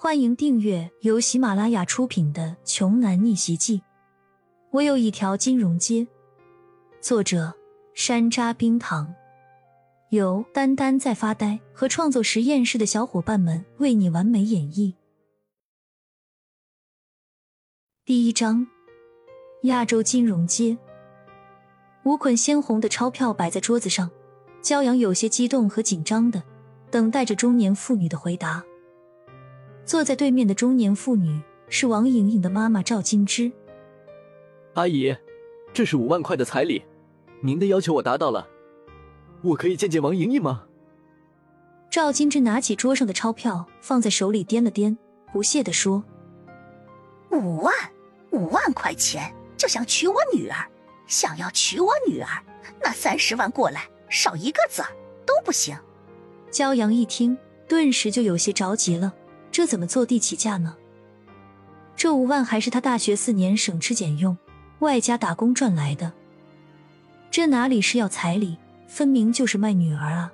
欢迎订阅由喜马拉雅出品的《穷男逆袭记》。我有一条金融街。作者：山楂冰糖，由丹丹在发呆和创作实验室的小伙伴们为你完美演绎。第一章：亚洲金融街。五捆鲜红的钞票摆在桌子上，骄阳有些激动和紧张的等待着中年妇女的回答。坐在对面的中年妇女是王莹莹的妈妈赵金枝。阿姨，这是五万块的彩礼，您的要求我达到了，我可以见见王莹莹吗？赵金枝拿起桌上的钞票放在手里掂了掂，不屑地说：“五万，五万块钱就想娶我女儿？想要娶我女儿，那三十万过来，少一个子儿都不行。”骄阳一听，顿时就有些着急了。这怎么坐地起价呢？这五万还是他大学四年省吃俭用，外加打工赚来的，这哪里是要彩礼，分明就是卖女儿啊！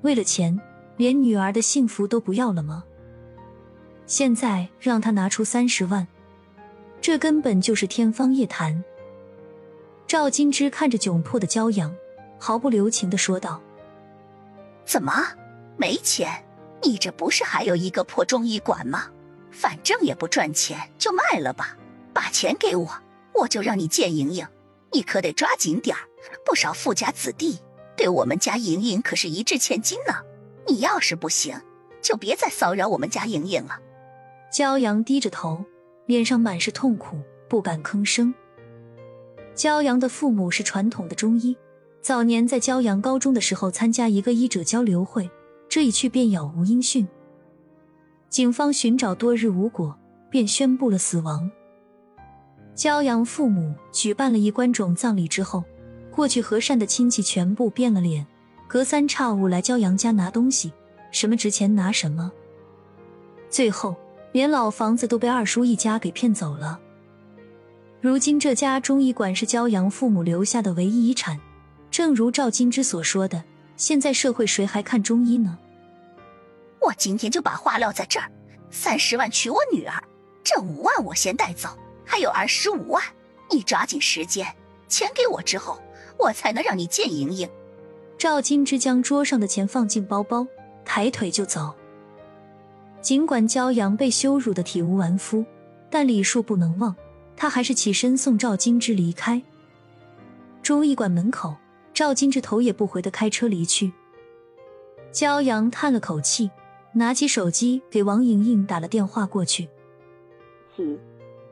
为了钱，连女儿的幸福都不要了吗？现在让他拿出三十万，这根本就是天方夜谭。赵金枝看着窘迫的骄阳，毫不留情的说道：“怎么没钱？”你这不是还有一个破中医馆吗？反正也不赚钱，就卖了吧。把钱给我，我就让你见莹莹。你可得抓紧点儿，不少富家子弟对我们家莹莹可是一掷千金呢。你要是不行，就别再骚扰我们家莹莹了。骄阳低着头，脸上满是痛苦，不敢吭声。骄阳的父母是传统的中医，早年在骄阳高中的时候参加一个医者交流会。这一去便杳无音讯，警方寻找多日无果，便宣布了死亡。骄阳父母举办了一关种葬礼之后，过去和善的亲戚全部变了脸，隔三差五来骄阳家拿东西，什么值钱拿什么。最后，连老房子都被二叔一家给骗走了。如今这家中医馆是骄阳父母留下的唯一遗产，正如赵金枝所说的。现在社会谁还看中医呢？我今天就把话撂在这儿，三十万娶我女儿，这五万我先带走，还有二十五万，你抓紧时间，钱给我之后，我才能让你见莹莹。赵金枝将桌上的钱放进包包，抬腿就走。尽管骄阳被羞辱的体无完肤，但礼数不能忘，他还是起身送赵金枝离开。中医馆门口。赵金志头也不回的开车离去。骄阳叹了口气，拿起手机给王莹莹打了电话过去。起，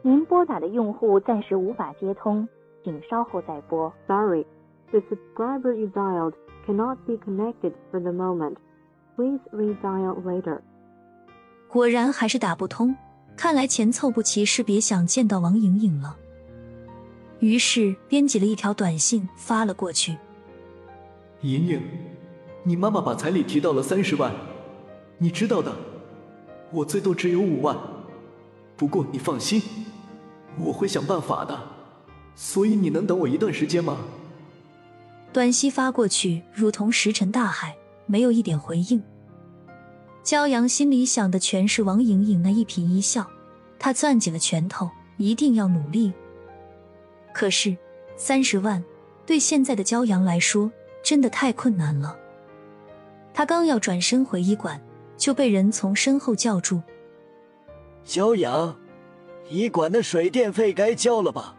您拨打的用户暂时无法接通，请稍后再拨。Sorry, the subscriber you dialed cannot be connected for the moment. Please redial later. 果然还是打不通，看来钱凑不齐，是别想见到王莹莹了。于是编辑了一条短信发了过去。莹莹，你妈妈把彩礼提到了三十万，你知道的，我最多只有五万。不过你放心，我会想办法的。所以你能等我一段时间吗？短信发过去，如同石沉大海，没有一点回应。骄阳心里想的全是王莹莹那一颦一笑，他攥紧了拳头，一定要努力。可是三十万对现在的骄阳来说。真的太困难了。他刚要转身回医馆，就被人从身后叫住：“骄阳，医馆的水电费该交了吧？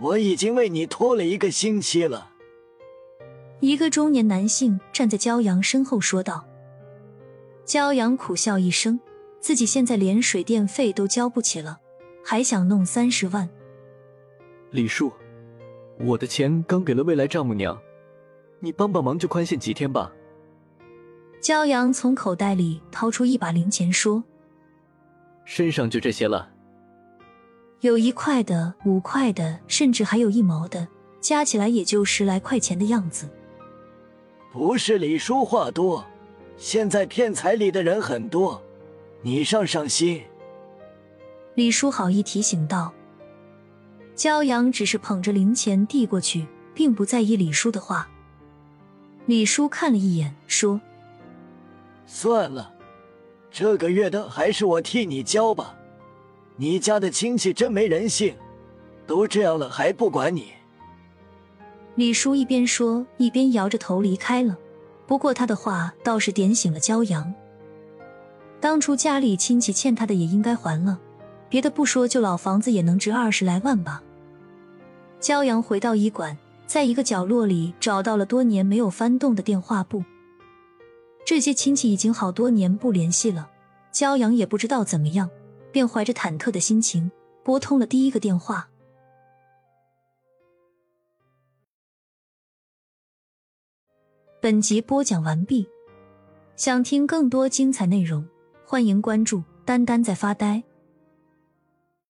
我已经为你拖了一个星期了。”一个中年男性站在骄阳身后说道。骄阳苦笑一声，自己现在连水电费都交不起了，还想弄三十万？李叔，我的钱刚给了未来丈母娘。你帮帮忙，就宽限几天吧。骄阳从口袋里掏出一把零钱，说：“身上就这些了。有一块的，五块的，甚至还有一毛的，加起来也就十来块钱的样子。”不是李叔话多，现在骗彩礼的人很多，你上上心。李叔好意提醒道。骄阳只是捧着零钱递过去，并不在意李叔的话。李叔看了一眼，说：“算了，这个月的还是我替你交吧。你家的亲戚真没人性，都这样了还不管你。李叔一边说，一边摇着头离开了。不过他的话倒是点醒了骄阳。当初家里亲戚欠他的也应该还了，别的不说，就老房子也能值二十来万吧。骄阳回到医馆，在一个角落里找到了多年没有翻动的电话簿。这些亲戚已经好多年不联系了，骄阳也不知道怎么样，便怀着忐忑的心情拨通了第一个电话。本集播讲完毕，想听更多精彩内容，欢迎关注“丹丹在发呆”。